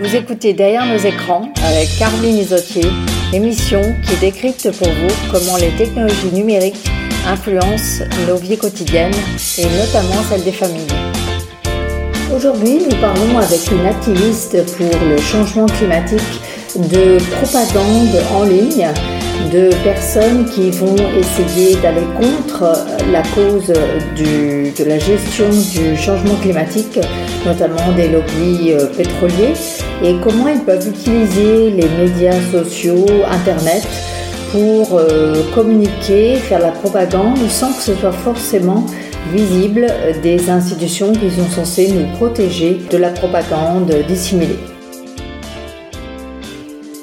Vous écoutez Derrière nos écrans avec Caroline Isotier, émission qui décrypte pour vous comment les technologies numériques influencent nos vies quotidiennes et notamment celles des familles. Aujourd'hui, nous parlons avec une activiste pour le changement climatique de propagande en ligne de personnes qui vont essayer d'aller contre la cause de la gestion du changement climatique, notamment des lobbies euh, pétroliers, et comment ils peuvent utiliser les médias sociaux, Internet, pour euh, communiquer, faire la propagande sans que ce soit forcément visible des institutions qui sont censées nous protéger de la propagande dissimulée.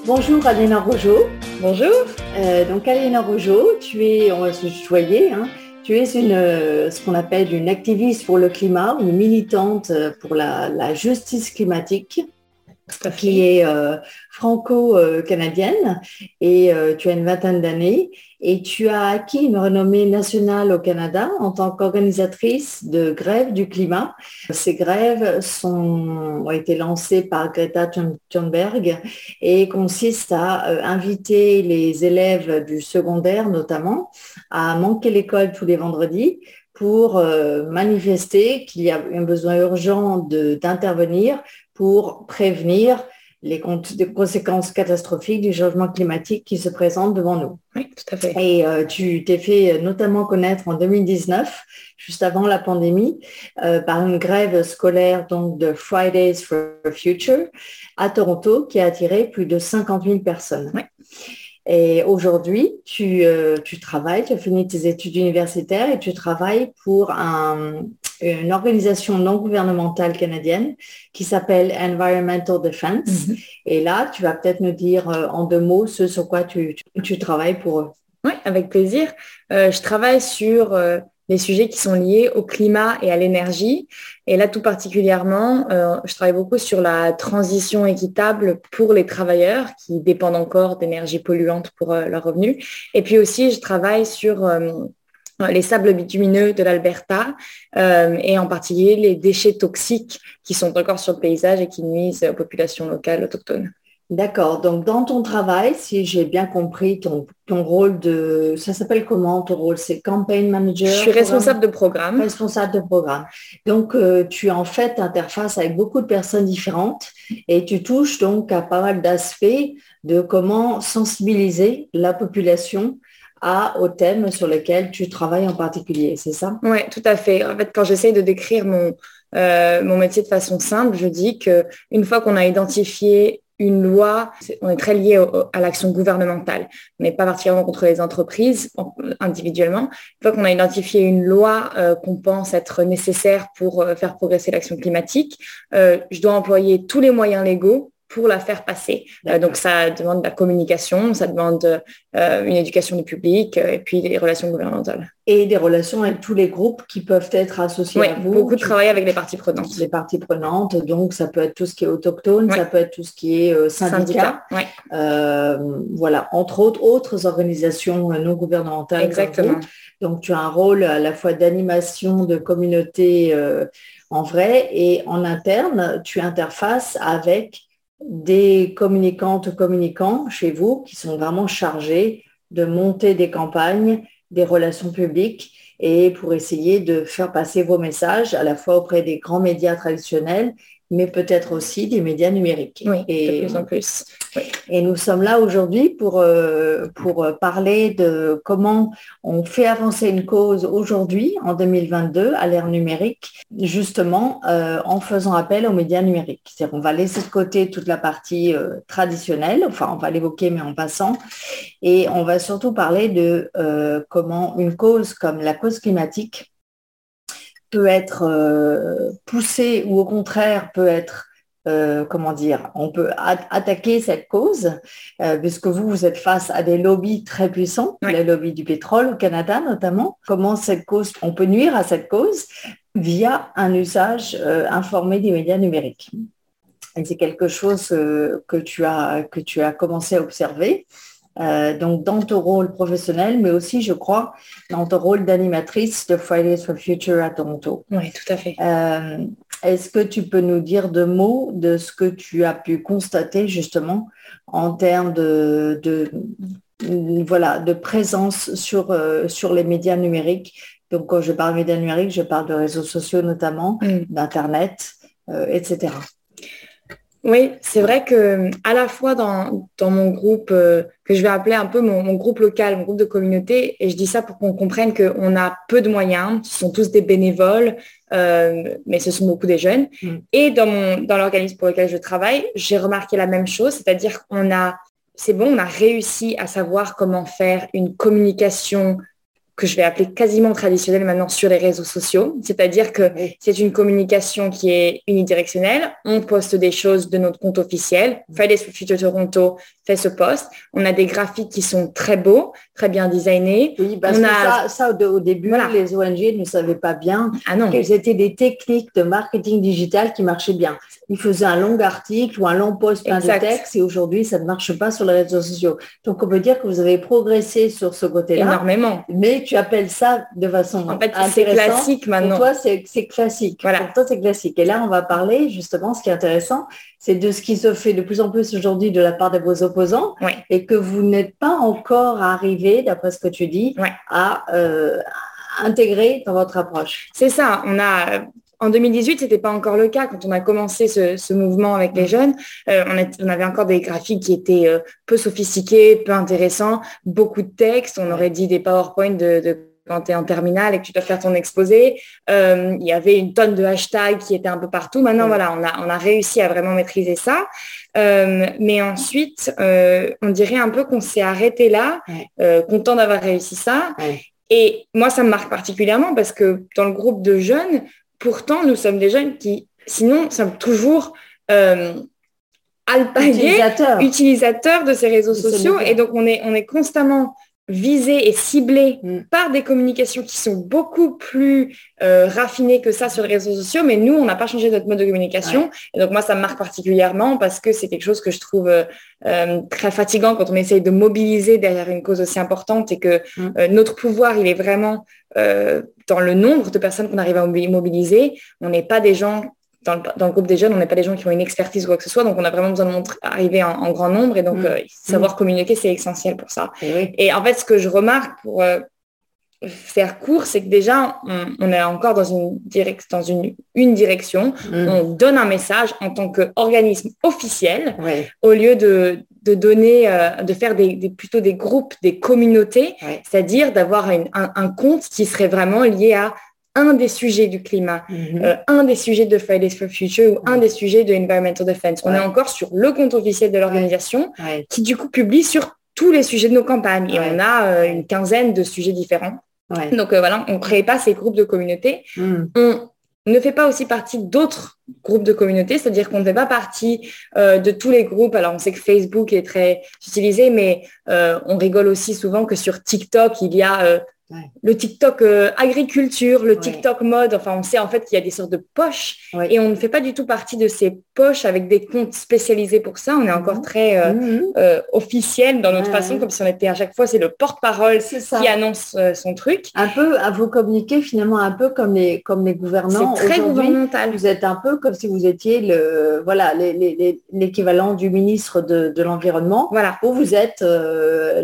Bonjour Alena Rojo. Bonjour. Euh, donc Alena Rojo, tu es, on va se tutoyer, hein, tu es une, euh, ce qu'on appelle une activiste pour le climat, une militante pour la justice climatique qui est euh, franco-canadienne. Et euh, tu as une vingtaine d'années. Et tu as acquis une renommée nationale au Canada en tant qu'organisatrice de grèves du climat. Ces grèves ont été lancées par Greta Thunberg et consistent à euh, inviter les élèves du secondaire notamment à manquer l'école tous les vendredis pour manifester qu'il y a un besoin urgent d'intervenir pour prévenir les conséquences catastrophiques du changement climatique qui se présentent devant nous. Oui, tout à fait. Et euh, tu t'es fait notamment connaître en 2019, juste avant la pandémie, euh, par une grève scolaire donc de Fridays for Future à Toronto qui a attiré plus de 50 000 personnes. Oui. Et aujourd'hui, tu, euh, tu, travailles, tu as fini tes études universitaires et tu travailles pour une organisation non gouvernementale canadienne qui s'appelle Environmental Defense. Mm-hmm. Et là, tu vas peut-être nous dire euh, en deux mots ce sur quoi tu, tu, travailles pour eux. Oui, avec plaisir. Euh, je travaille sur les sujets qui sont liés au climat et à l'énergie. Et là, tout particulièrement, euh, je travaille beaucoup sur la transition équitable pour les travailleurs qui dépendent encore d'énergie polluante pour euh, leurs revenus. Et puis aussi, je travaille sur euh, les sables bitumineux de l'Alberta et en particulier les déchets toxiques qui sont encore sur le paysage et qui nuisent aux populations locales autochtones. D'accord. Donc, dans ton travail, si j'ai bien compris, ton, ton rôle de... Ça s'appelle comment ton rôle? C'est campaign manager Je suis responsable de programme. Responsable de programme. Donc, euh, tu en fait interface avec beaucoup de personnes différentes et tu touches donc à pas mal d'aspects de comment sensibiliser la population à, aux thèmes sur lesquels tu travailles en particulier, c'est ça? Oui, tout à fait. En fait, quand j'essaye de décrire mon, euh, mon métier de façon simple, je dis qu'une fois qu'on a identifié une loi, on est très lié à l'action gouvernementale. On n'est pas particulièrement contre les entreprises individuellement. Une fois qu'on a identifié une loi euh, qu'on pense être nécessaire pour euh, faire progresser l'action climatique, euh, je dois employer tous les moyens légaux pour la faire passer. Euh, donc ça demande de la communication, ça demande euh, une éducation du public euh, et puis des relations gouvernementales. Et des relations avec tous les groupes qui peuvent être associés oui, à vous. beaucoup de travail avec les parties prenantes. Les parties prenantes, donc ça peut être tout ce qui est autochtone, ça peut être tout ce qui est syndicat. voilà, entre autres, autres organisations non gouvernementales. Exactement. Donc tu as un rôle à la fois d'animation de communauté en vrai et en interne, tu interfaces avec des communicantes, communicants chez vous qui sont vraiment chargés de monter des campagnes, des relations publiques et pour essayer de faire passer vos messages à la fois auprès des grands médias traditionnels mais peut-être aussi des médias numériques. Oui, et, de plus en plus. Et nous sommes là aujourd'hui pour, euh, pour parler de comment on fait avancer une cause aujourd'hui, en 2022, à l'ère numérique, justement euh, en faisant appel aux médias numériques. C'est-à-dire on va laisser de côté toute la partie euh, traditionnelle, enfin on va l'évoquer mais en passant, et on va surtout parler de comment une cause comme la cause climatique peut être euh, poussé ou au contraire peut être, euh, comment dire, on peut attaquer cette cause, euh, puisque vous, vous êtes face à des lobbies très puissants, les lobbies du pétrole au Canada notamment. Comment cette cause, on peut nuire à cette cause via un usage informé des médias numériques. Et c'est quelque chose que, tu as, que tu as commencé à observer. Euh, donc dans ton rôle professionnel, mais aussi, je crois, dans ton rôle d'animatrice de Fridays for Future à Toronto. Oui, tout à fait. Euh, est-ce que tu peux nous dire deux mots de ce que tu as pu constater justement en termes de, voilà, de présence sur, euh, sur les médias numériques? Donc quand je parle de médias numériques, je parle de réseaux sociaux notamment, mm. d'Internet, etc. Oui, c'est vrai que à la fois dans, mon groupe, euh, que je vais appeler un peu mon, groupe local, mon groupe de communauté, et je dis ça pour qu'on comprenne qu'on a peu de moyens, ce sont tous des bénévoles, euh, mais ce sont beaucoup des jeunes. Mm. Et dans, mon, dans l'organisme pour lequel je travaille, j'ai remarqué la même chose, c'est-à-dire qu'on a, c'est bon, on a réussi à savoir comment faire une communication que je vais appeler quasiment traditionnelle maintenant sur les réseaux sociaux. C'est-à-dire que c'est une communication qui est unidirectionnelle. On poste des choses de notre compte officiel. Fridays for Future Toronto fait ce poste. On a des graphiques qui sont très beaux, très bien designés. Oui, parce que ça, au, début, les ONG ne savaient pas bien ah non. quelles étaient des techniques de marketing digital qui marchaient bien. Ils faisaient un long article ou un long post plein de texte et aujourd'hui, ça ne marche pas sur les réseaux sociaux. Donc, on peut dire que vous avez progressé sur ce côté-là. Énormément. Mais tu appelles ça de façon En fait, c'est classique maintenant. Pour toi, c'est classique. Voilà. Pour toi, c'est classique. Et là, on va parler justement, ce qui est intéressant, c'est de ce qui se fait de plus en plus aujourd'hui de la part de vos opposants et que vous n'êtes pas encore arrivé, d'après ce que tu dis, à euh, intégrer dans votre approche. C'est ça. On a en 2018, ce n'était pas encore le cas. Quand on a commencé ce, mouvement avec les jeunes, euh, on, avait encore des graphiques qui étaient euh, peu sophistiqués, peu intéressants, beaucoup de textes. On aurait dit des PowerPoint de, quand tu es en terminale et que tu dois faire ton exposé. Euh, il y avait une tonne de hashtags qui étaient un peu partout. Maintenant, voilà, on a, on a réussi à vraiment maîtriser ça. mais ensuite, on dirait un peu qu'on s'est arrêté là, content d'avoir réussi ça. Et moi, ça me marque particulièrement parce que dans le groupe de jeunes, Pourtant, nous sommes des jeunes qui, sinon, sommes toujours euh, utilisateurs. de ces réseaux sociaux. Et donc, on est, on est constamment visés et ciblés mm. par des communications qui sont beaucoup plus euh, raffinées que ça sur les réseaux sociaux, mais nous, on n'a pas changé notre mode de communication. Et donc moi, ça me marque particulièrement parce que c'est quelque chose que je trouve euh, euh, très fatigant quand on essaye de mobiliser derrière une cause aussi importante et que mm. notre pouvoir, il est vraiment dans le nombre de personnes qu'on arrive à mobiliser. On n'est pas des gens dans le, groupe des jeunes, on n'est pas des gens qui ont une expertise ou quoi que ce soit, donc on a vraiment besoin d'arriver en, grand nombre et donc mm. euh, savoir mm. communiquer, c'est essentiel pour ça. Et, en fait, ce que je remarque pour euh, faire court, c'est que déjà, on, est encore dans une, dans une, une direction, mm. on donne un message en tant qu'organisme officiel, au lieu de, donner, euh, de faire des, plutôt des groupes, des communautés, c'est-à-dire d'avoir un, un compte qui serait vraiment lié à un des sujets du climat, mhm. euh, un des sujets de Fridays for Future ou un des sujets de Environmental Defense. On est encore sur le compte officiel de l'organisation qui du coup publie sur tous les sujets de nos campagnes et on a euh, une quinzaine de sujets différents. Donc euh, voilà, on ne crée pas ces groupes de communautés. Mm. On ne fait pas aussi partie d'autres groupes de communautés, c'est-à-dire qu'on ne fait pas partie de tous les groupes. Alors on sait que Facebook est très utilisé, mais on rigole aussi souvent que sur TikTok, il y a le TikTok euh, agriculture, le TikTok mode, enfin on sait en fait qu'il y a des sortes de poches et on ne fait pas du tout partie de ces poches avec des comptes spécialisés pour ça. On est encore mhm. très euh, mhm. euh, officiel dans notre façon, comme si on était à chaque fois, c'est le porte-parole qui annonce son truc. Un peu à vous communiquer finalement un peu comme les, comme les gouvernants. C'est très gouvernemental. Vous êtes un peu comme si vous étiez le voilà l'équivalent du ministre de, l'environnement. Voilà. Où vous êtes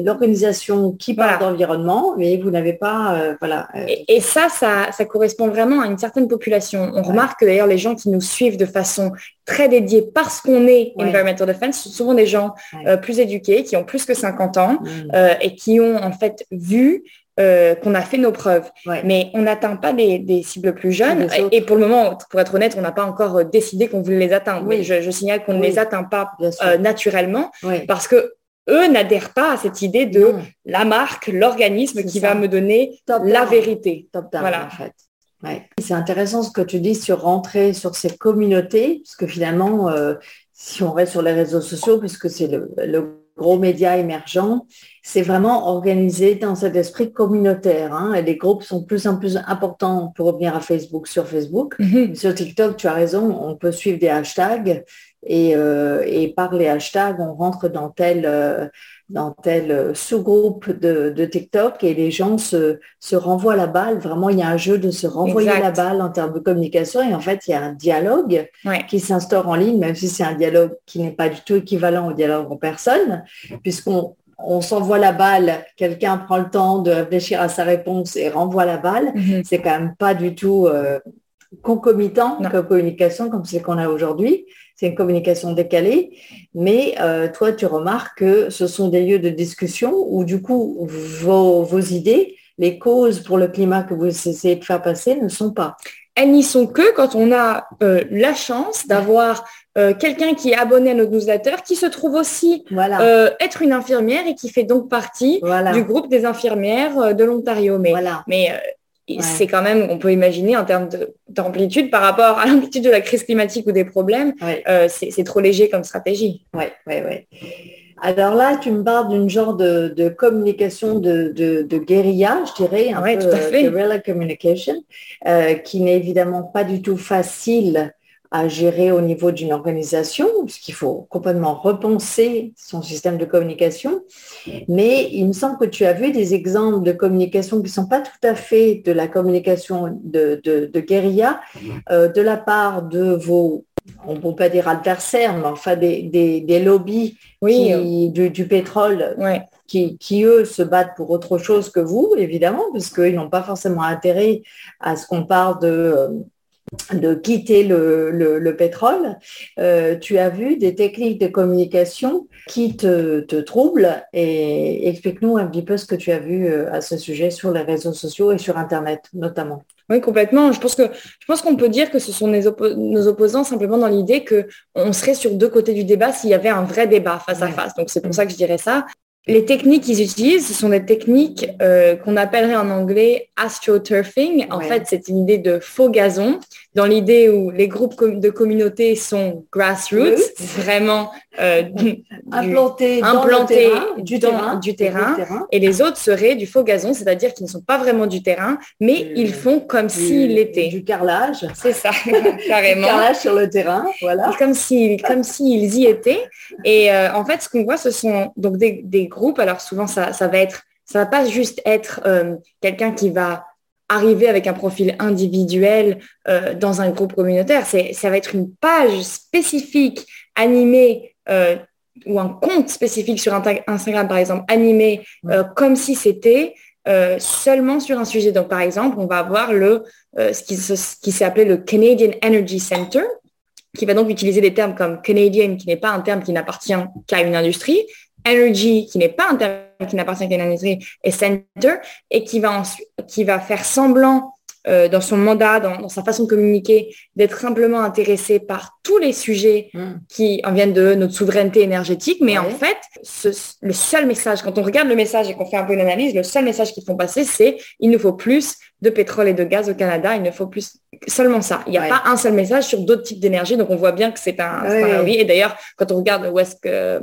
l'organisation qui parle d'environnement, mais vous n'avez pas, euh, voilà. Euh, et, ça, ça, correspond vraiment à une certaine population. On remarque que d'ailleurs les gens qui nous suivent de façon très dédiée parce qu'on est environmental defense sont souvent des gens euh, plus éduqués, qui ont plus que 50 ans mm. et qui ont en fait vu qu'on a fait nos preuves. Mais on n'atteint pas des, cibles plus jeunes. Et, pour le moment, pour être honnête, on n'a pas encore décidé qu'on voulait les atteindre. Oui. je, signale qu'on ne les atteint pas naturellement parce que eux n'adhèrent pas à cette idée de la marque, l'organisme qui va me donner la vérité. voilà. en fait. C'est intéressant ce que tu dis sur rentrer sur ces communautés, parce que finalement, euh, si on reste sur les réseaux sociaux, puisque c'est le, gros média émergent, c'est vraiment organisé dans cet esprit communautaire. Hein, et les groupes sont de plus en plus importants pour revenir à Facebook sur Facebook. Mhm. Sur TikTok, tu as raison, on peut suivre des hashtags et, et, par les hashtags, on rentre dans tel, dans tel sous-groupe de, TikTok et les gens se, se, renvoient la balle. Vraiment, il y a un jeu de se renvoyer la balle en termes de communication et en fait, il y a un dialogue qui s'instaure en ligne, même si c'est un dialogue qui n'est pas du tout équivalent au dialogue en personne, puisqu'on on s'envoie la balle, quelqu'un prend le temps de réfléchir à sa réponse et renvoie la balle, mhm. c'est quand même pas du tout euh, concomitant comme communication comme c'est qu'on a aujourd'hui. C'est une communication décalée, mais euh, toi, tu remarques que ce sont des lieux de discussion où du coup, vos idées, les causes pour le climat que vous essayez de faire passer ne sont pas. Elles n'y sont que quand on a euh, la chance d'avoir euh, quelqu'un qui est abonné à notre newsletter, qui se trouve aussi euh, être une infirmière et qui fait donc partie du groupe des infirmières de l'Ontario. Mais, mais c'est quand même, on peut imaginer en termes d'amplitude par rapport à l'amplitude de la crise climatique ou des problèmes, c'est trop léger comme stratégie. Oui, oui, oui. Alors là, tu me parles d'une genre de, communication de, guérilla, je dirais, un peu de guerrilla communication, euh, qui n'est évidemment pas du tout facile à gérer au niveau d'une organisation, puisqu'il faut complètement repenser son système de communication. Mais il me semble que tu as vu des exemples de communication qui ne sont pas tout à fait de la communication de, guérilla euh, de la part de vos on ne peut pas dire adversaires, mais enfin des, lobbies du, pétrole qui, eux, se battent pour autre chose que vous, évidemment, parce qu'ils n'ont pas forcément intérêt à ce qu'on parle de, de quitter le, pétrole. Euh, tu as vu des techniques de communication qui te, te troublent et explique-nous un petit peu ce que tu as vu euh, à ce sujet sur les réseaux sociaux et sur Internet notamment. Oui, complètement. Je pense que je pense qu'on peut dire que ce sont nos opposants simplement dans l'idée qu'on serait sur deux côtés du débat s'il y avait un vrai débat face à face. Donc c'est pour ça que je dirais ça. Les techniques qu'ils utilisent, ce sont des techniques euh, qu'on appellerait en anglais astroturfing. En fait, c'est une idée de faux gazon, dans l'idée où les groupes de communautés sont grassroots, vraiment euh, implantés, du, terrain, du, terrain, et les autres seraient du faux gazon, c'est-à-dire qu'ils ne sont pas vraiment du terrain, mais ils font comme s'ils l'étaient. Du carrelage. C'est ça, carrément. Du carrelage sur le terrain, voilà. Comme s'ils comme s'ils y étaient. Et euh, en fait, ce qu'on voit, ce sont donc des, des groupes. Alors souvent, ça, ça va être, ça va pas juste être euh, quelqu'un qui va arriver avec un profil individuel euh, dans un groupe communautaire. C'est, ça va être une page spécifique animée euh, ou un compte spécifique sur Instagram, par exemple, animé euh, comme si c'était seulement sur un sujet. Donc, par exemple, on va avoir le, ce qui, ce qui s'est appelé le Canadian Energy Center, qui va donc utiliser des termes comme Canadian, qui n'est pas un terme qui n'appartient qu'à une industrie, Energy, qui n'est pas un terme qui n'appartient qu'à une industrie, et Center, et qui va, qui va faire semblant euh, dans son mandat, dans, sa façon de communiquer, d'être simplement intéressé par tous les sujets hmm. qui en viennent de notre souveraineté énergétique. Mais en fait, le seul message, quand on regarde le message et qu'on fait un peu une analyse, le seul message qu'ils font passer, c'est il nous faut plus de pétrole et de gaz au Canada, il ne faut plus seulement ça. Il n'y a pas un seul message sur d'autres types d'énergie, donc on voit bien que c'est un, oui. Et d'ailleurs, quand on regarde où est-ce que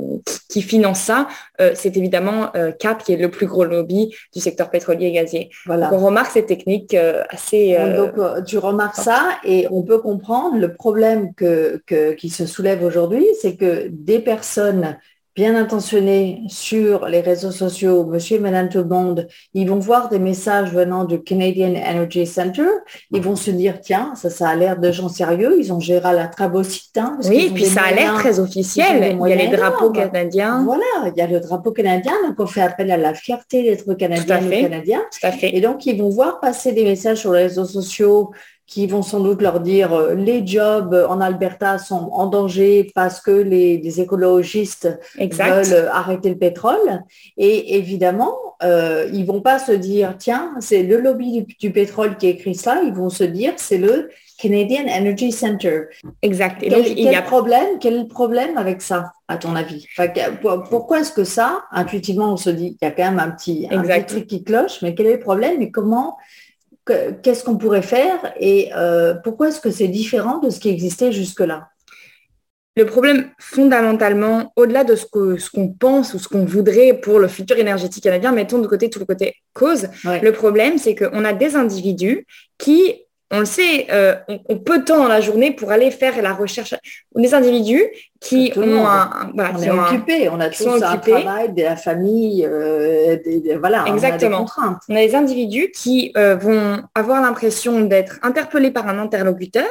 qui finance ça, euh, c'est évidemment euh, Cap qui est le plus gros lobby du secteur pétrolier et gazier. Voilà. Donc on remarque ces techniques euh, assez. donc tu remarques ça et on peut comprendre le problème que, que qui se soulève aujourd'hui, c'est que des personnes bien intentionnés sur les réseaux sociaux, monsieur et madame tout le monde, ils vont voir des messages venant du Canadian Energy Center, ils vont se dire, tiens, ça, ça a l'air de gens sérieux, ils ont géré la Trabocite. Hein, oui, puis ça a l'air très officiel, il y a les drapeaux canadiens. Voilà, il y a le drapeau canadien, donc on fait appel à la fierté d'être canadien et canadien. Tout à fait. Et donc, ils vont voir passer des messages sur les réseaux sociaux qui vont sans doute leur dire euh, les jobs en Alberta sont en danger parce que les, écologistes veulent arrêter le pétrole. Et évidemment, euh, ils vont pas se dire tiens, c'est le lobby du, pétrole qui écrit ça. Ils vont se dire c'est le Canadian Energy Center. Exact. Et quel, donc, il y a... problème Quel est le problème avec ça, à ton avis? Pourquoi est-ce que ça, intuitivement, on se dit qu'il y a quand même un petit, un petit truc qui cloche, mais quel est le problème et comment qu'est-ce qu'on pourrait faire et euh, pourquoi est-ce que c'est différent de ce qui existait jusque-là? Le problème, fondamentalement, au-delà de ce qu'on ce qu'on pense ou ce qu'on voudrait pour le futur énergétique canadien, mettons de côté tout le côté cause, le problème, c'est qu'on a des individus qui on le sait, euh, on, peut temps dans la journée pour aller faire la recherche. Des individus qui ont un, voilà, on est occupé, on a tous un travail, de la famille, euh, voilà, Exactement. On a des contraintes. On a des individus qui euh, vont avoir l'impression d'être interpellés par un interlocuteur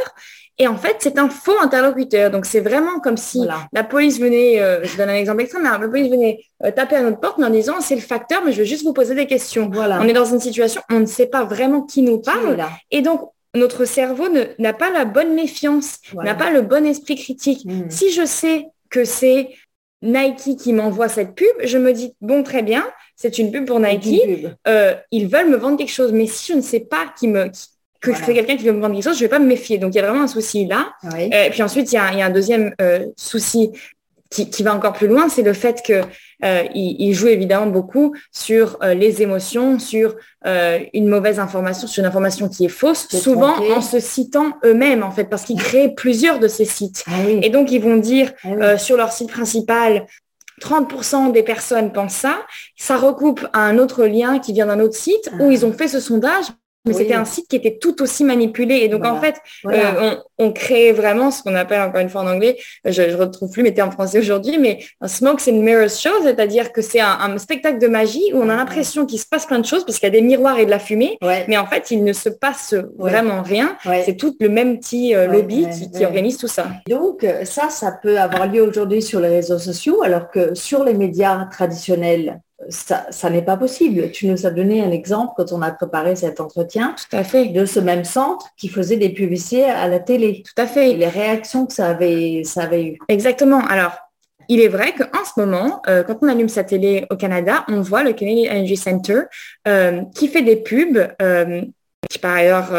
et en fait, c'est un faux interlocuteur. Donc, c'est vraiment comme si la police venait, je donne un exemple extrême, la police venait taper à notre porte en disant c'est le facteur, mais je veux juste vous poser des questions. Voilà. On est dans une situation, on ne sait pas vraiment qui nous parle. et donc, notre cerveau n'a pas la bonne méfiance, n'a pas le bon esprit critique. Hmm. Si je sais que c'est Nike qui m'envoie cette pub, je me dis, bon, très bien, c'est une pub pour Nike, euh, ils veulent me vendre quelque chose. Mais si je ne sais pas qui me, que c'est quelqu'un qui veut me vendre quelque chose, je ne vais pas me méfier. Donc, il y a vraiment un souci là. Euh, et puis ensuite, il y a, un deuxième euh, souci qui, va encore plus loin, c'est le fait que euh, il, joue évidemment beaucoup sur euh, les émotions, sur euh, une mauvaise information, sur une information qui est fausse, souvent en se citant eux-mêmes en fait, parce qu'ils créent plusieurs de ces sites. Ah Et donc ils vont dire ah sur leur site principal, 30% des personnes pensent ça, ça recoupe à un autre lien qui vient d'un autre site où ah. ils ont fait ce sondage, mais c'était un site qui était tout aussi manipulé. Et donc, en fait, euh, on, crée vraiment ce qu'on appelle, encore une fois en anglais, je ne retrouve plus mes termes français aujourd'hui, mais un smoke and mirrors show, c'est-à-dire que c'est un, spectacle de magie où on a l'impression qu'il se passe plein de choses parce qu'il y a des miroirs et de la fumée, mais en fait, il ne se passe vraiment rien. C'est tout le même petit euh, lobby qui, organise tout ça. Donc, euh, ça, ça peut avoir lieu aujourd'hui sur les réseaux sociaux, alors que sur les médias traditionnels, ça, n'est pas possible. Tu nous as donné un exemple quand on a préparé cet entretien. Tout à fait. De ce même centre qui faisait des publicités à la télé. Tout à fait. Et les réactions que ça avait, ça avait eu. Exactement. Alors, il est vrai qu'en ce moment, euh, quand on allume sa télé au Canada, on voit le Canadian Energy Center euh, qui fait des pubs. Euh, par ailleurs,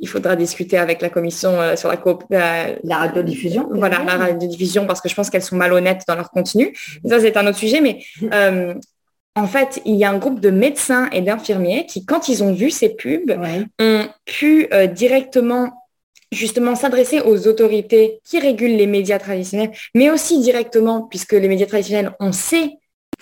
il faudra discuter avec la commission sur la, la radiodiffusion. Voilà, la radiodiffusion, parce que je pense qu'elles sont malhonnêtes dans leur contenu. Ça, c'est un autre sujet, mais en fait, il y a un groupe de médecins et d'infirmiers qui, quand ils ont vu ces pubs, ont pu euh, directement justement s'adresser aux autorités qui régulent les médias traditionnels, mais aussi directement, puisque les médias traditionnels, on sait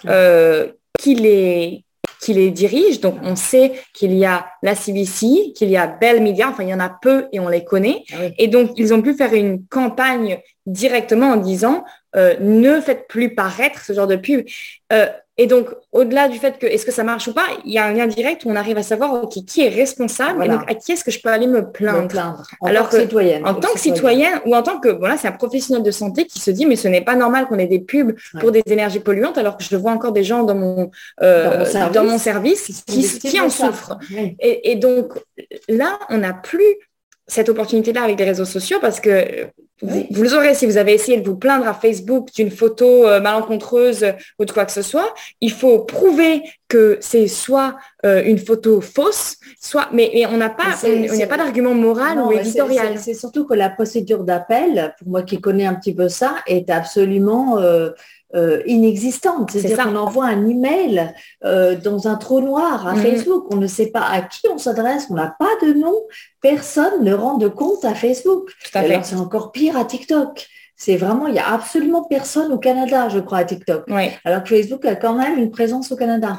euh, qui, les, qui les dirige, donc on sait qu'il y a la CBC, qu'il y a Bell Media, enfin il y en a peu et on les connaît, ah et donc ils ont pu faire une campagne directement en disant euh, ne faites plus paraître ce genre de pub. Et donc, au-delà du fait que est-ce que ça marche ou pas, il y a un lien direct où on arrive à savoir qui est responsable et donc à qui est-ce que je peux aller me plaindre? En Alors tant que, citoyenne. En tant que citoyenne. ou en tant que, voilà, c'est un professionnel de santé qui se dit, mais ce n'est pas normal qu'on ait des pubs pour des énergies polluantes alors que je vois encore des gens dans mon, euh, dans mon service, qui, en souffrent. Et, et donc, là, on n'a plus cette opportunité-là avec les réseaux sociaux parce que vous, le aurez si vous avez essayé de vous plaindre à Facebook d'une photo euh, malencontreuse ou de quoi que ce soit. Il faut prouver que c'est soit euh, une photo fausse, soit, mais, on n'a pas, il n'y a pas d'argument moral ou éditorial. C'est surtout que la procédure d'appel, pour moi qui connais un petit peu ça, est absolument euh, euh, inexistante. C'est-à-dire qu'on envoie un email euh, dans un trou noir à mhm. Facebook. On ne sait pas à qui on s'adresse, on n'a pas de nom. Personne ne rend de compte à Facebook. C'est encore pire à TikTok. C'est vraiment, il n'y a absolument personne au Canada, je crois, à TikTok. Alors que Facebook a quand même une présence au Canada.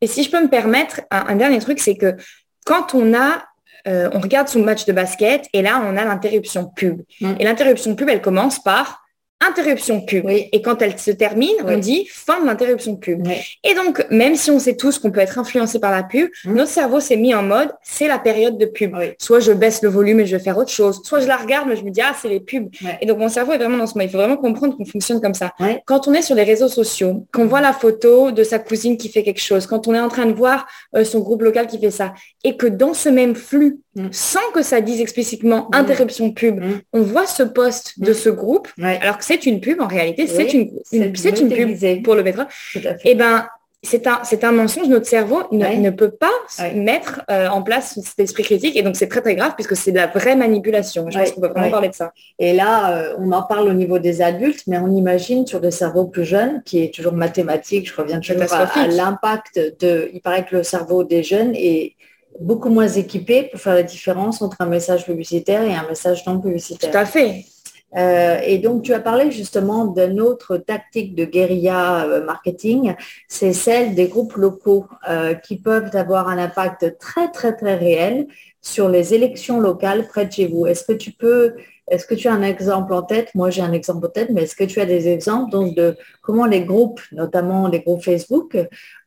Et si je peux me permettre, un, dernier truc, c'est que quand on a euh, on regarde son match de basket et là, on a l'interruption pub. Mm. Et l'interruption pub, elle commence par interruption pub. Et quand elle se termine, on dit fin de l'interruption pub. Et donc, même si on sait tous qu'on peut être influencé par la pub, mmh. notre cerveau s'est mis en mode, c'est la période de pub. Soit je baisse le volume et je vais faire autre chose, soit je la regarde, mais je me dis, ah, c'est les pubs. Et donc, mon cerveau est vraiment dans ce mode. Il faut vraiment comprendre qu'on fonctionne comme ça. Quand on est sur les réseaux sociaux, qu'on voit la photo de sa cousine qui fait quelque chose, quand on est en train de voir euh, son groupe local qui fait ça, et que dans ce même flux, mmh. sans que ça dise explicitement mmh. interruption pub, on voit ce poste de ce groupe, alors que c'est une pub en réalité, c'est une, c'est une pub pour le pétrole. Et eh ben c'est un, c'est un mensonge. Notre cerveau ne, peut pas mettre euh, en place cet esprit critique. Et donc, c'est très, très grave puisque c'est de la vraie manipulation. Je pense qu'on peut vraiment parler de ça. Et là, euh, on en parle au niveau des adultes, mais on imagine sur des cerveaux plus jeunes, qui est toujours mathématique, je reviens toujours à, l'impact de... Il paraît que le cerveau des jeunes est beaucoup moins équipé pour faire la différence entre un message publicitaire et un message non publicitaire. Tout à fait. Euh, et donc, tu as parlé justement d'une autre tactique de guérilla euh, marketing, c'est celle des groupes locaux euh, qui peuvent avoir un impact très, très, très réel sur les élections locales près de chez vous. Est-ce que tu peux, est-ce que tu as un exemple en tête? Moi, j'ai un exemple en tête, mais est-ce que tu as des exemples donc, de comment les groupes, notamment les groupes Facebook,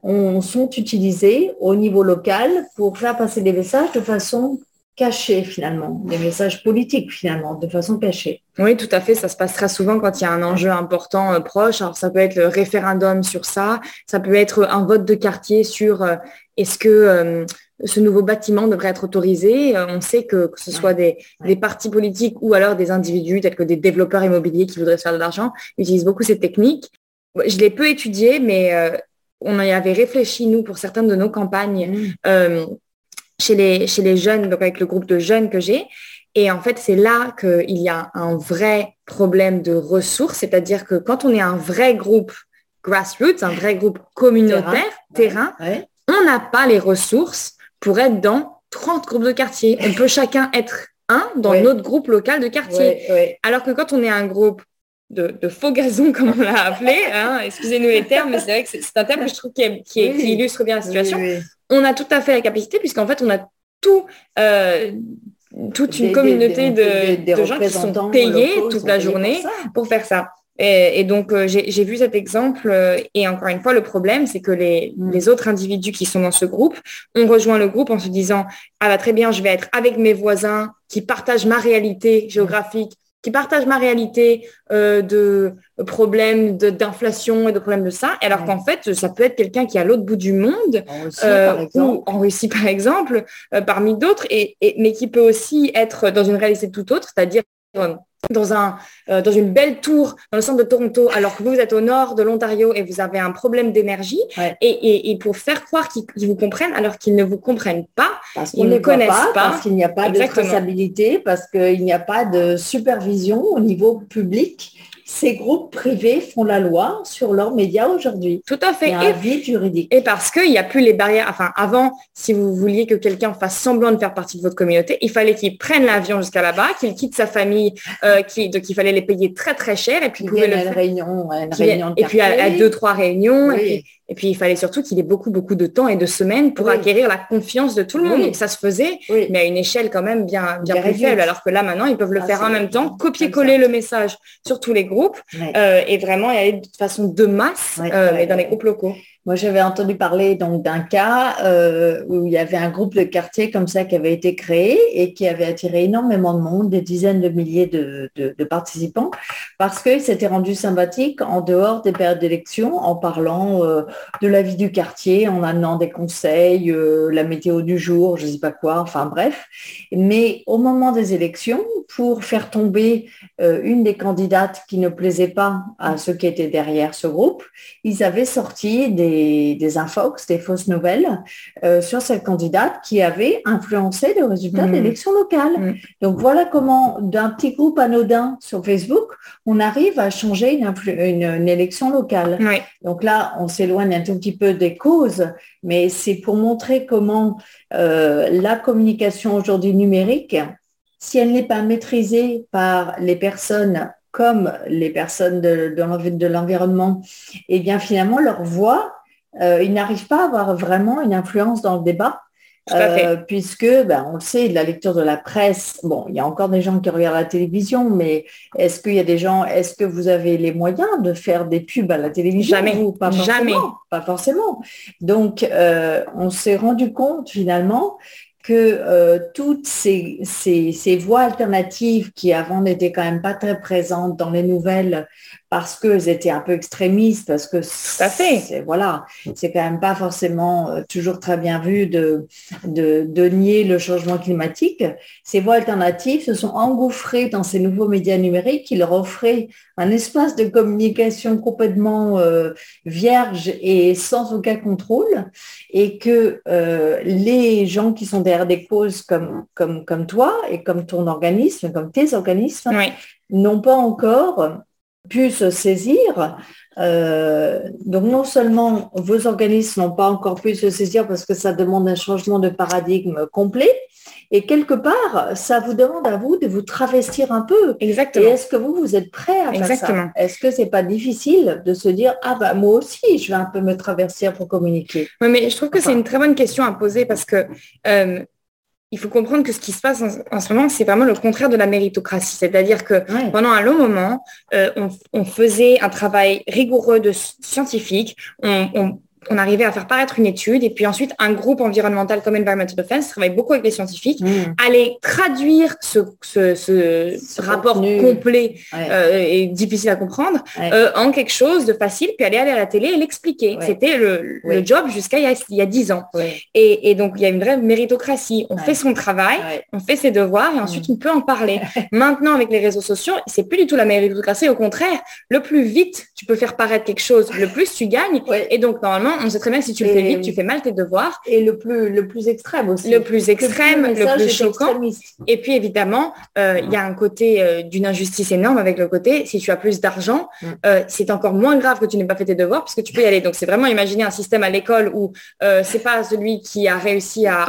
sont utilisés au niveau local pour faire passer des messages de façon cachés finalement, des messages politiques finalement, de façon cachée. Oui, tout à fait. Ça se passe très souvent quand il y a un enjeu important euh, proche. Alors ça peut être le référendum sur ça, ça peut être un vote de quartier sur euh, est-ce que euh, ce nouveau bâtiment devrait être autorisé? on sait que, que ce soit des, des, partis politiques ou alors des individus tels que des développeurs immobiliers qui voudraient faire de l'argent utilisent beaucoup ces techniques. Je l'ai peu étudié, mais on y avait réfléchi, nous, pour certaines de nos campagnes. Mmh chez les, chez les jeunes, donc avec le groupe de jeunes que j'ai. Et en fait, c'est là qu'il y a un vrai problème de ressources, c'est-à-dire que quand on est un vrai groupe grassroots, un vrai groupe communautaire, terrain, on n'a pas les ressources pour être dans 30 groupes de quartier. On peut chacun être un dans notre groupe local de quartier. Alors que quand on est un groupe de, faux gazon, comme on l'a appelé, hein, excusez-nous les termes, mais c'est vrai que c'est un terme que je trouve qui, qui illustre bien la situation on a tout à fait la capacité, puisqu'en fait, on a tout, euh, toute une communauté de, gens qui sont payés toute la journée pour, faire ça. Et, donc, euh, j'ai vu cet exemple. Euh, et encore une fois, le problème, c'est que les, mm. les, autres individus qui sont dans ce groupe ont rejoint le groupe en se disant, ah bah très bien, je vais être avec mes voisins qui partagent ma réalité géographique, qui partagent ma réalité euh, de problèmes d'inflation et de problèmes de ça, alors qu'en fait, ça peut être quelqu'un qui est à l'autre bout du monde, en Russie, exemple. Ou en Russie par exemple, parmi d'autres, et, mais qui peut aussi être dans une réalité tout autre, c'est-à-dire dans, un, euh, dans une belle tour dans le centre de Toronto, alors que vous êtes au nord de l'Ontario et vous avez un problème d'énergie, et, pour faire croire qu'ils vous comprennent alors qu'ils ne vous comprennent pas, parce qu'ils ne connaissent pas, parce qu'il n'y a pas de traçabilité, parce qu'il n'y a pas de supervision au niveau public ces groupes privés font la loi sur leurs médias aujourd'hui. Tout à fait. Et un vide juridique. Et parce qu'il n'y a plus les barrières. Enfin, avant, si vous vouliez que quelqu'un fasse semblant de faire partie de votre communauté, il fallait qu'il prenne l'avion jusqu'à là-bas, qu'il quitte sa famille, euh, qui, donc il fallait les payer très très cher. Et puis, il pouvait le faire. Réunion, une réunion et puis à, deux, trois réunions. Et puis, il fallait surtout qu'il ait beaucoup, beaucoup de temps et de semaines pour acquérir la confiance de tout le monde. Et ça se faisait, mais à une échelle quand même bien, bien plus faible. Alors que là, maintenant, ils peuvent le ah, faire en même temps, copier-coller le message sur tous les groupes euh, et vraiment y aller de façon de masse, euh, mais dans les groupes locaux. Moi, j'avais entendu parler donc d'un cas euh, où il y avait un groupe de quartier comme ça qui avait été créé et qui avait attiré énormément de monde, des dizaines de milliers de, participants, parce qu'il s'était rendu sympathique en dehors des périodes d'élection, en parlant euh, de la vie du quartier, en amenant des conseils, la météo du jour, je ne sais pas quoi, enfin bref. Mais au moment des élections, pour faire tomber une des candidates qui ne plaisait pas à ceux qui étaient derrière ce groupe, ils avaient sorti des des, infox, des fausses nouvelles euh, sur cette candidate qui avait influencé le résultat de mmh. l'élection locale. Mmh. Donc voilà comment d'un petit groupe anodin sur Facebook, on arrive à changer une, élection locale. Donc là, on s'éloigne un tout petit peu des causes, mais c'est pour montrer comment euh, la communication aujourd'hui numérique, si elle n'est pas maîtrisée par les personnes comme les personnes de, de l'environnement, et eh bien finalement leur voix euh, ils n'arrivent pas à avoir vraiment une influence dans le débat. Euh, puisque, ben, on le sait, de la lecture de la presse, bon, il y a encore des gens qui regardent la télévision, mais est-ce qu'il y a des gens, est-ce que vous avez les moyens de faire des pubs à la télévision Jamais, pas jamais. Pas forcément. Donc, euh, on s'est rendu compte finalement que toutes ces, ces, ces, voies alternatives qui avant n'étaient quand même pas très présentes dans les nouvelles parce qu'elles étaient un peu extrémistes, parce que c'est voilà, c'est quand même pas forcément euh, toujours très bien vu de, de, nier le changement climatique. Ces voies alternatives se sont engouffrées dans ces nouveaux médias numériques qui leur offraient un espace de communication complètement euh, vierge et sans aucun contrôle, et que euh, les gens qui sont derrière des causes comme, comme, comme toi et comme ton organisme, comme tes organismes, n'ont pas encore pu se saisir. Euh, donc non seulement vos organismes n'ont pas encore pu se saisir parce que ça demande un changement de paradigme complet, et quelque part, ça vous demande à vous de vous travestir un peu. Exactement. Et est-ce que vous, vous êtes prêt à faire ça? Est-ce que c'est pas difficile de se dire, ah bah moi aussi, je vais un peu me travestir pour communiquer? Oui, mais je trouve que c'est une très bonne question à poser parce que euh, il faut comprendre que ce qui se passe en, ce moment, c'est vraiment le contraire de la méritocratie. C'est-à-dire que pendant un long moment, euh, on, faisait un travail rigoureux de scientifique, on, on arrivait à faire paraître une étude et puis ensuite un groupe environnemental comme Environmental Defense travaille beaucoup avec les scientifiques, mm. allait traduire ce, rapport complet euh, et difficile à comprendre euh, en quelque chose de facile, puis aller aller à la télé et l'expliquer. C'était le, job jusqu'à il, y a dix ans. Et, donc il y a une vraie méritocratie. On fait son travail, on fait ses devoirs et ensuite mm. on peut en parler. Maintenant avec les réseaux sociaux, c'est plus du tout la méritocratie. Au contraire, le plus vite tu peux faire paraître quelque chose, le plus tu gagnes. Et donc normalement on sait très bien que si tu le fais vite, tu fais mal tes devoirs. Et le plus, le plus extrême aussi. Le plus extrême, le plus, choquant. Et puis évidemment, euh, il y a un côté euh, d'une injustice énorme avec le côté, si tu as plus d'argent, mm. euh, c'est encore moins grave que tu n'aies pas fait tes devoirs puisque tu peux y aller. Donc c'est vraiment imaginer un système à l'école où c'est pas celui qui a réussi à,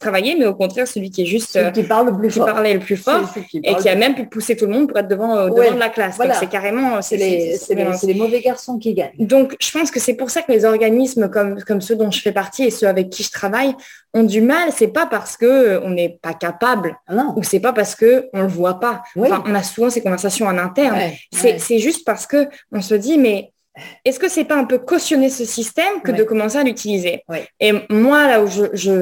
travailler, mais au contraire celui qui est juste qui parle le plus fort, parlait le plus fort et qui a même pu pousser tout le monde pour être devant, devant de la classe. Donc c'est carrément c'est les, les, mauvais garçons qui gagnent. Donc je pense que c'est pour ça que les organismes comme, comme ceux dont je fais partie et ceux avec qui je travaille ont du mal, c'est pas parce que euh, on n'est pas capable ah ou c'est pas parce que on le voit pas. on a souvent ces conversations en interne. c'est juste parce que on se dit mais est-ce que c'est pas un peu cautionner ce système que de commencer à l'utiliser? Et moi, là où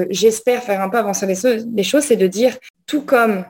j'espère je, faire un peu avancer les, choses, c'est de dire, tout comme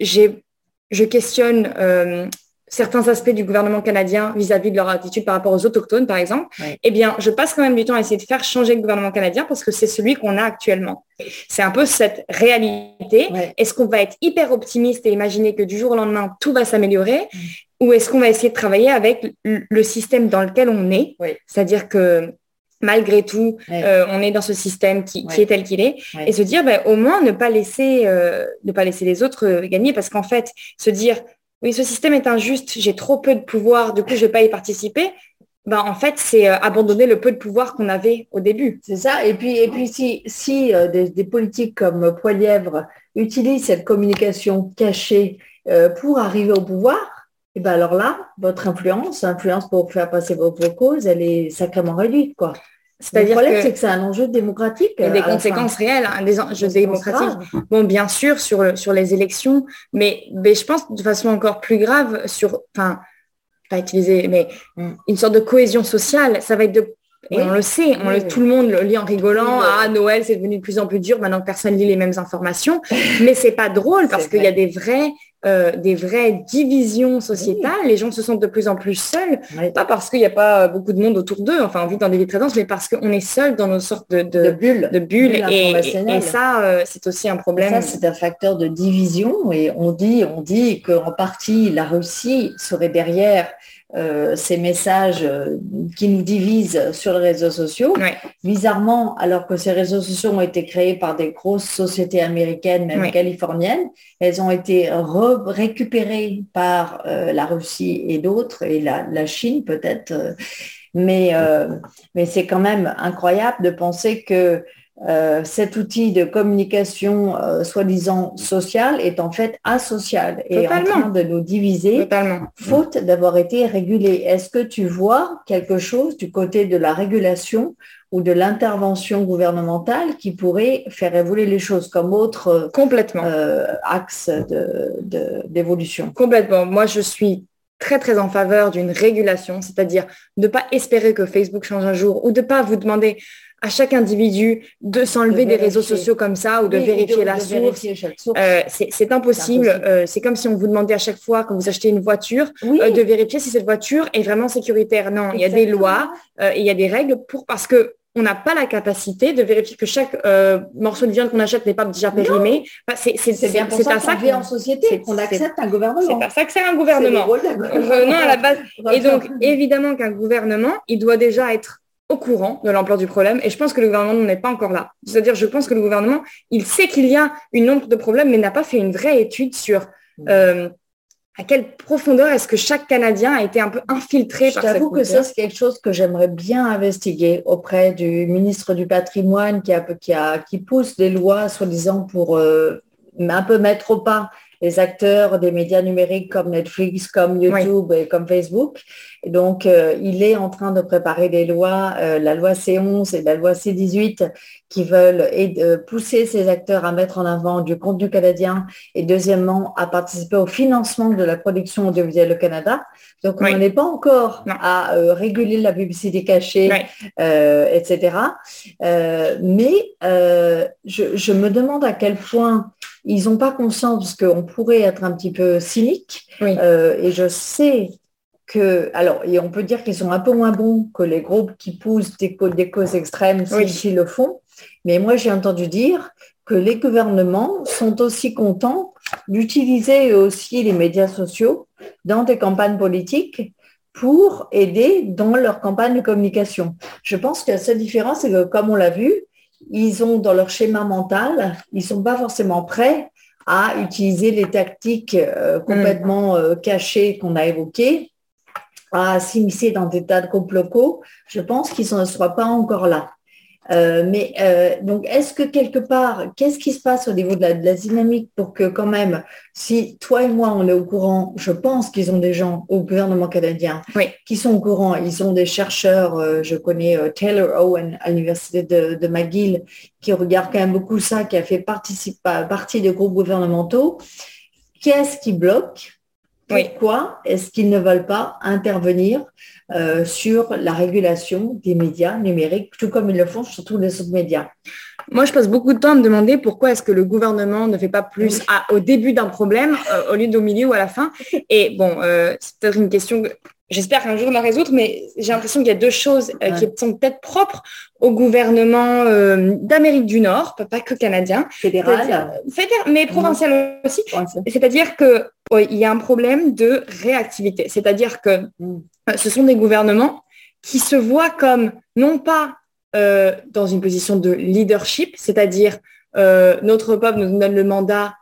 j'ai je questionne euh, certains aspects du gouvernement canadien vis-à-vis de leur attitude par rapport aux autochtones, par exemple, eh bien, je passe quand même du temps à essayer de faire changer le gouvernement canadien parce que c'est celui qu'on a actuellement. C'est un peu cette réalité. Est-ce qu'on va être hyper optimiste et imaginer que du jour au lendemain, tout va s'améliorer? Mm. ou est-ce qu'on va essayer de travailler avec le système dans lequel on est? C'est-à-dire que malgré tout, euh, on est dans ce système qui, est tel qu'il est, et se dire, ben, au moins, ne pas laisser, euh, ne pas laisser les autres euh, gagner, parce qu'en fait, se dire, oui, ce système est injuste, j'ai trop peu de pouvoir, du coup, je ne vais pas y participer. Ben, en fait, c'est euh, abandonner le peu de pouvoir qu'on avait au début. C'est ça. Et puis, et puis si, si euh, des, politiques comme Poilièvre utilisent cette communication cachée euh, pour arriver au pouvoir, et ben alors là, votre influence, influence pour faire passer vos, vos causes, elle est sacrément réduite. quoi. C'est-à-dire le problème, c'est que c'est un enjeu démocratique. Il y a des conséquences réelles, hein, des enjeux démocratiques. Bon, bien sûr, sur, sur les élections, mais, mais je pense de façon encore plus grave sur, enfin, pas utiliser, mais mm. une sorte de cohésion sociale. Ça va être de et on le sait, on tout le monde le lit en rigolant. Ah, Noël, c'est devenu de plus en plus dur maintenant que personne lit les mêmes informations. Mais c'est pas drôle parce qu'il y a des vrais, euh, des vraies divisions sociétales. Les gens se sentent de plus en plus seuls, pas parce qu'il n'y a pas beaucoup de monde autour d'eux, enfin, on vit dans des villes très denses, mais parce qu'on est seul dans nos sortes de, de, bulles. De bulles, et, et, ça, euh, c'est aussi un problème. Ça, c'est un facteur de division. Et on dit, on dit qu'en partie, la Russie serait derrière euh, ces messages euh, qui nous divisent sur les réseaux sociaux. Bizarrement, alors que ces réseaux sociaux ont été créés par des grosses sociétés américaines, même californiennes, elles ont été récupérées par euh, la Russie et d'autres, et la, la Chine peut-être. mais mais c'est quand même incroyable de penser que euh, cet outil de communication euh, soi-disant social est en fait asocial et en train de nous diviser, faute d'avoir été régulé. Est-ce que tu vois quelque chose du côté de la régulation ou de l'intervention gouvernementale qui pourrait faire évoluer les choses comme autre euh, Complètement. axe d'évolution? Complètement. Moi, je suis très très en faveur d'une régulation, c'est-à-dire ne pas espérer que Facebook change un jour ou de pas vous demander à chaque individu de s'enlever des réseaux sociaux comme ça ou de vérifier la source. Euh, c'est impossible. Euh, c'est comme si on vous demandait à chaque fois quand vous achetez une voiture euh, de vérifier si cette voiture est vraiment sécuritaire. Non, il y a des lois et il y a des règles pour parce que on n'a pas la capacité de vérifier que chaque morceau de viande qu'on achète n'est pas déjà périmé. c'est bien pour ça qu'on vit en société, qu'on accepte un gouvernement. C'est pas ça que c'est un gouvernement. non, à la base. Et donc, évidemment qu'un gouvernement, il doit déjà être au courant de l'ampleur du problème et je pense que le gouvernement n'est pas encore là. C'est-à-dire, je pense que le gouvernement, il sait qu'il y a une nombre de problèmes, mais n'a pas fait une vraie étude sur mm. euh, à quelle profondeur est-ce que chaque Canadien a été un peu infiltré par cette que ça, c'est quelque chose que j'aimerais bien investiguer auprès du ministre du patrimoine qui, a, qui, a, qui pousse des lois, soi-disant, pour euh, un peu mettre au pas les acteurs des médias numériques comme Netflix, comme YouTube et comme Facebook. Et donc, euh, il est en train de préparer des lois, euh, la loi C11 et la loi C18, qui veulent pousser ces acteurs à mettre en avant du contenu canadien et deuxièmement, à participer au financement de la production audiovisuelle au Canada. Donc, on n'est pas encore à euh, réguler la publicité cachée, etc. mais je, je me demande à quel point ils n'ont pas conscience qu'on pourrait être un petit peu cynique. Euh, et je sais que, alors, et on peut dire qu'ils sont un peu moins bons que les groupes qui poussent des, causes extrêmes s'ils le font. Mais moi, j'ai entendu dire que les gouvernements sont aussi contents d'utiliser aussi les médias sociaux dans des campagnes politiques pour aider dans leur campagne de communication. Je pense que cette différence, c'est que, comme on l'a vu, ils ont dans leur schéma mental, ils ne sont pas forcément prêts à utiliser les tactiques euh, complètement euh, cachées qu'on a évoquées, à s'immiscer dans des tas de complots. Je pense qu'ils ne soient pas encore là. Euh, mais euh, donc, est-ce que quelque part, qu'est-ce qui se passe au niveau de la, dynamique pour que quand même, si toi et moi, on est au courant, je pense qu'ils ont des gens au gouvernement canadien qui sont au courant, ils ont des chercheurs, euh, je connais Taylor Owen à l'université de, McGill, qui regarde quand même beaucoup ça, qui a fait partie de groupes gouvernementaux. Qu'est-ce qui bloque pourquoi est-ce qu'ils ne veulent pas intervenir euh, sur la régulation des médias numériques, tout comme ils le font sur tous les autres médias? Moi, je passe beaucoup de temps à me demander pourquoi est-ce que le gouvernement ne fait pas plus au début d'un problème euh, au lieu d'au milieu ou à la fin. Et bon, euh, c'est peut-être une question que j'espère qu'un jour on la résoudre, mais j'ai l'impression qu'il y a deux choses qui sont peut-être propres au gouvernement d'Amérique du Nord, pas que canadien. Fédéral. mais provincial aussi. C'est-à-dire que il y a un problème de réactivité. C'est-à-dire que mm. euh, ce sont des gouvernements qui se voient comme non pas euh, dans une position de leadership, c'est-à-dire euh, notre peuple nous donne le mandat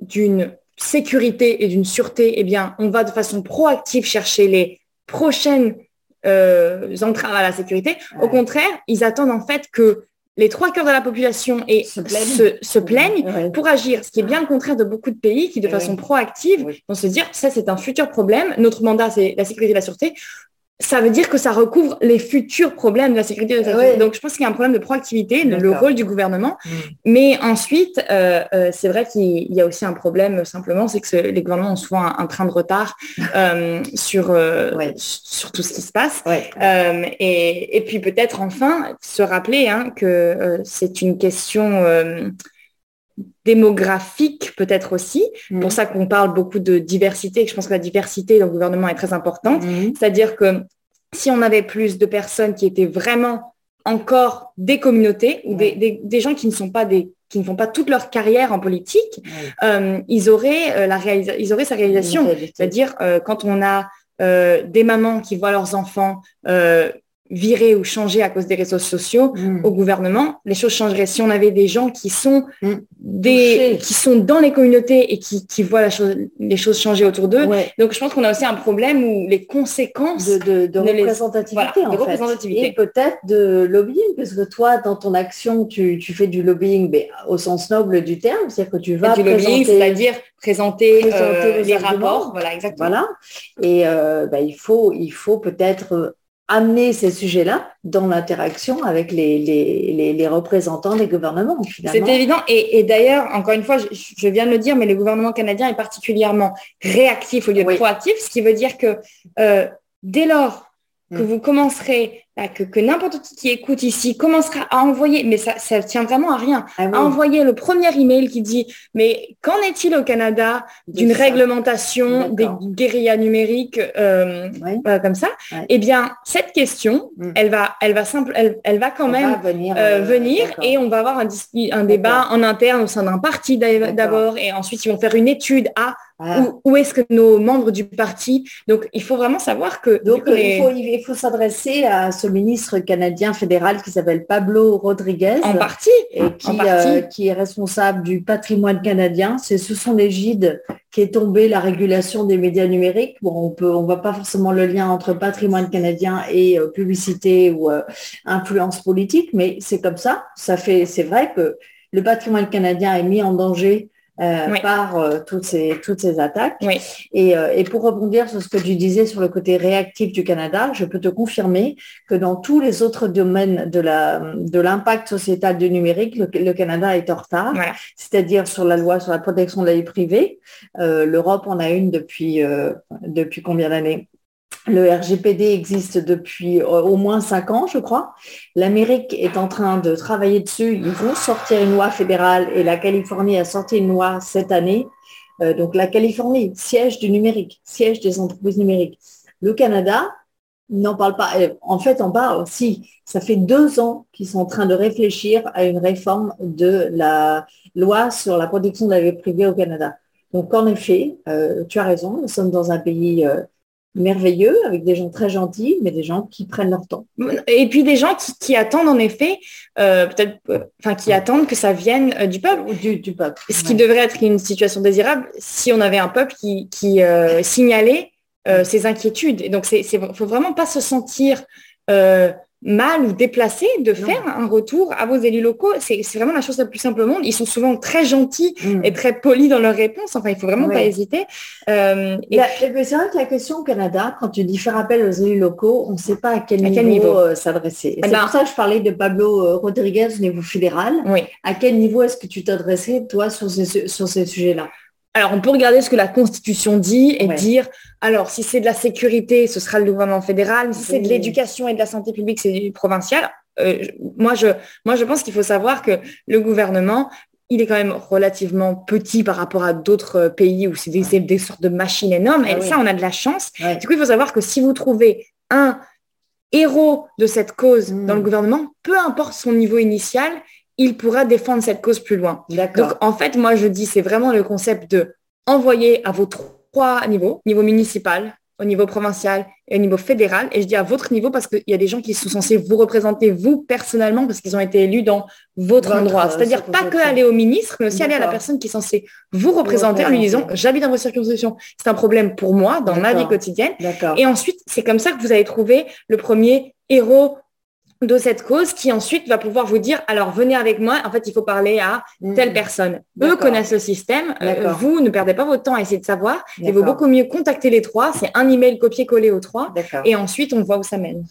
d'une sécurité et d'une sûreté, eh bien, on va de façon proactive chercher les prochaines entraves à la sécurité. Au contraire, ils attendent en fait que les trois quarts de la population et se plaignent, pour agir, ce qui est bien le contraire de beaucoup de pays qui, de façon proactive, vont se dire, ça c'est un futur problème, notre mandat c'est la sécurité et la sûreté, ça veut dire que ça recouvre les futurs problèmes de la sécurité. De la Donc, je pense qu'il y a un problème de proactivité, le rôle du gouvernement. Mm. Mais ensuite, euh, euh, c'est vrai qu'il y a aussi un problème simplement, c'est que les gouvernements ont souvent un, train de retard euh, sur, sur tout ce qui se passe. Et, puis peut-être enfin se rappeler hein, que c'est une question démographique peut-être aussi. Pour mm. ça qu'on parle beaucoup de diversité, je pense que la diversité dans le gouvernement est très importante. Mm. C'est-à-dire que si on avait plus de personnes qui étaient vraiment encore des communautés ou des, gens qui ne sont pas des qui ne font pas toute leur carrière en politique, euh, ils auraient euh, la ils auraient sa réalisation. C'est-à-dire euh, quand on a des mamans qui voient leurs enfants virer ou changer à cause des réseaux sociaux mm. au gouvernement, les choses changeraient. Si on avait des gens qui sont mm. des qui sont dans les communautés et qui, qui voient la chose, les choses changer autour d'eux. Donc je pense qu'on a aussi un problème où les conséquences de, de, représentativité, en fait. et peut-être de lobbying, parce que toi, dans ton action, tu, tu fais du lobbying, mais au sens noble du terme, c'est-à-dire que tu vas du lobbying, c'est-à-dire présenter, euh, les, rapports, voilà exactement. Voilà. Et euh, bah, il faut il faut peut-être amener ces sujets-là dans l'interaction avec les, les, représentants des gouvernements. C'est évident. Et, d'ailleurs, encore une fois, je, viens de le dire, mais le gouvernement canadien est particulièrement réactif au lieu de proactif, ce qui veut dire que euh, dès lors que mm. vous commencerez, que, n'importe qui qui écoute ici commencera à envoyer, mais ça, ça tient vraiment à rien, ah à envoyer le premier email qui dit, mais qu'en est-il au Canada d'une réglementation des guérillas numériques euh, euh, comme ça Eh bien, cette question, mm. elle va, elle va simple, elle, va quand même venir, venir euh, et on va avoir un, un débat en interne au sein d'un parti d'abord, et ensuite ils vont faire une étude à ah. Où, est-ce que nos membres du parti. Donc, il faut vraiment savoir que... Donc, il faut, il faut s'adresser à ce ministre canadien fédéral qui s'appelle Pablo Rodriguez. En partie. Et qui, euh, qui est responsable du patrimoine canadien. C'est sous son égide qu'est tombée la régulation des médias numériques. Bon, on peut, on voit pas forcément le lien entre patrimoine canadien et euh, publicité ou euh, influence politique, mais c'est comme ça. Ça fait, c'est vrai que le patrimoine canadien est mis en danger euh, par euh, toutes, ces, toutes ces attaques. Et, euh, et, pour rebondir sur ce que tu disais sur le côté réactif du Canada, je peux te confirmer que dans tous les autres domaines de l'impact de sociétal du numérique, le, Canada est en retard. C'est-à-dire sur la loi sur la protection de la vie privée. L'Europe en a une depuis, depuis combien d'années? Le RGPD existe depuis euh, au moins cinq ans, je crois. L'Amérique est en train de travailler dessus. Ils vont sortir une loi fédérale et la Californie a sorti une loi cette année. Euh, donc la Californie, siège du numérique, siège des entreprises numériques. Le Canada n'en parle pas. Euh, en fait, on parle aussi. Ça fait deux ans qu'ils sont en train de réfléchir à une réforme de la loi sur la protection de la vie privée au Canada. Donc en effet, tu as raison, nous sommes dans un pays merveilleux, avec des gens très gentils, mais des gens qui prennent leur temps. Et puis des gens qui, attendent en effet, euh, peut-être, euh, enfin qui attendent que ça vienne euh, du peuple. Du, du peuple. Ce qui devrait être une situation désirable si on avait un peuple qui, qui signalait ses inquiétudes. Et donc, il ne faut vraiment pas se sentir mal ou déplacé de faire un retour à vos élus locaux. C'est vraiment la chose la plus simple au monde. Ils sont souvent très gentils mm. et très polis dans leurs réponses. Enfin, il faut vraiment pas hésiter. Euh, et c'est vrai que la question au Canada, quand tu dis faire appel aux élus locaux, on ne sait pas à quel niveau, euh, s'adresser. Eh c'est ben pour ça que je parlais de Pablo euh, Rodriguez au niveau fédéral. Oui. À quel niveau est-ce que tu t'adressais, toi, sur sur ces sujets-là? Alors, on peut regarder ce que la Constitution dit et dire, alors, si c'est de la sécurité, ce sera le gouvernement fédéral. Si c'est de l'éducation et de la santé publique, c'est provincial. Euh, moi, je, moi, je pense qu'il faut savoir que le gouvernement, il est quand même relativement petit par rapport à d'autres pays où c'est des, sortes de machines énormes. Ah et ça, on a de la chance. Du coup, il faut savoir que si vous trouvez un héros de cette cause dans le hmm. gouvernement, peu importe son niveau initial, il pourra défendre cette cause plus loin. Donc, en fait, moi, je dis, c'est vraiment le concept de envoyer à vos trois niveaux, niveau municipal, au niveau provincial et au niveau fédéral. Et je dis à votre niveau parce qu'il y a des gens qui sont censés vous représenter, vous, personnellement, parce qu'ils ont été élus dans votre, endroit. Euh, C'est-à-dire pas que aller au ministre, mais aussi aller à la personne qui est censée vous représenter en lui disant, j'habite dans vos circonscriptions. C'est un problème pour moi dans ma vie quotidienne. Et ensuite, c'est comme ça que vous allez trouver le premier héros de cette cause qui ensuite va pouvoir vous dire alors venez avec moi en fait il faut parler à telle mmh. personne. Eux connaissent le système euh, vous ne perdez pas votre temps à essayer de savoir. Il vaut beaucoup mieux contacter les trois c'est un email copier-coller aux trois. Et ensuite on voit où ça mène.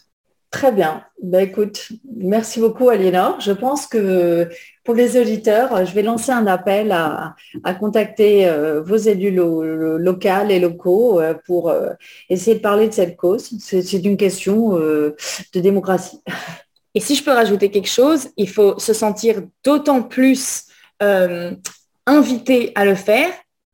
Très bien. Ben, écoute, merci beaucoup Aliénor. Je pense que pour les auditeurs, je vais lancer un appel à, contacter euh, vos élus locaux et locaux euh, pour euh, essayer de parler de cette cause. C'est une question de démocratie. Et si je peux rajouter quelque chose, il faut se sentir d'autant plus invité à le faire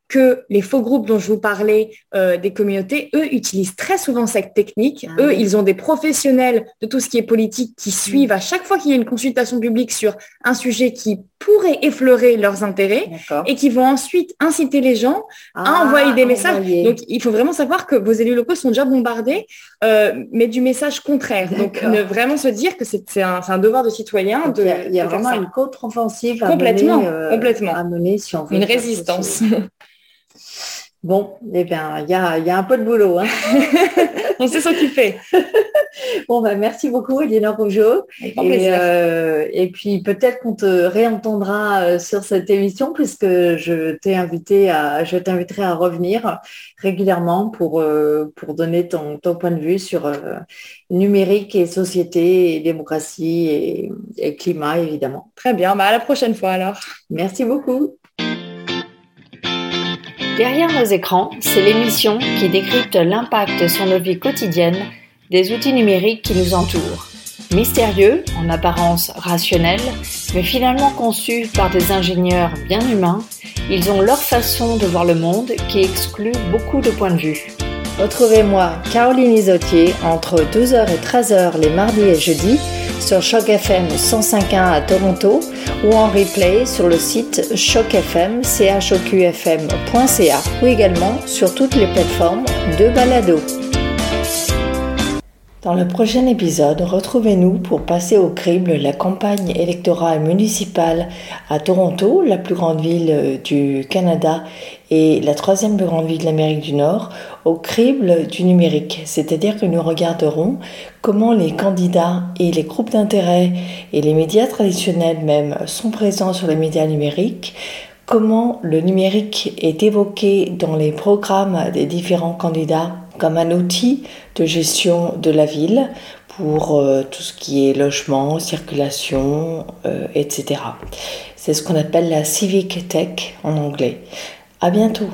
que les faux groupes dont je vous parlais euh, des communautés, eux, utilisent très souvent cette technique. Ah eux, ils ont des professionnels de tout ce qui est politique qui suivent à chaque fois qu'il y a une consultation publique sur un sujet qui pourrait effleurer leurs intérêts et qui vont ensuite inciter les gens à ah, envoyer des messages. Donc, il faut vraiment savoir que vos élus locaux sont déjà bombardés, euh, mais du message contraire. Donc, ne vraiment se dire que c'est un, devoir de citoyen. de, il y a, vraiment une contre-offensive complètement, euh, complètement. à mener si on veut Une résistance. Bon, eh bien, il y a, un peu de boulot. Hein. On sait fait. bon, ben, merci beaucoup, Elinor Rougeau. Et, euh, et, puis, peut-être qu'on te réentendra euh, sur cette émission, puisque je t'ai invité à, je t'inviterai à revenir régulièrement pour, euh, pour donner ton, point de vue sur numérique et société et démocratie et, et, climat, évidemment. Très bien. Bah, à la prochaine fois, alors. Merci beaucoup. Derrière nos écrans, c'est l'émission qui décrypte l'impact sur nos vies quotiennes des outils numériques qui nous entourent. Mystérieux, en apparence rationnels, mais finalement conçus par des ingénieurs bien humains, ils ont leur façon de voir le monde qui exclut beaucoup de points de vue. Retrouvez-moi, Caroline Isotier, entre 12h et 13h les mardis et jeudis sur Choc FM 105.1 à Toronto ou en replay sur le site chocfm, ou également sur toutes les plateformes de balado. Dans le prochain épisode, retrouvez-nous pour passer au crible la campagne électorale municipale à Toronto, la plus grande ville du Canada et la troisième plus grande ville de l'Amérique du Nord, au crible du numérique. C'est-à-dire que nous regarderons comment les candidats et les groupes d'intérêt et les médias traditionnels même sont présents sur les médias numériques, comment le numérique est évoqué dans les programmes des différents candidats comme un outil de gestion de la ville pour euh, tout ce qui est logement, circulation, euh, etc. C'est ce qu'on appelle la civic tech en anglais. À bientôt.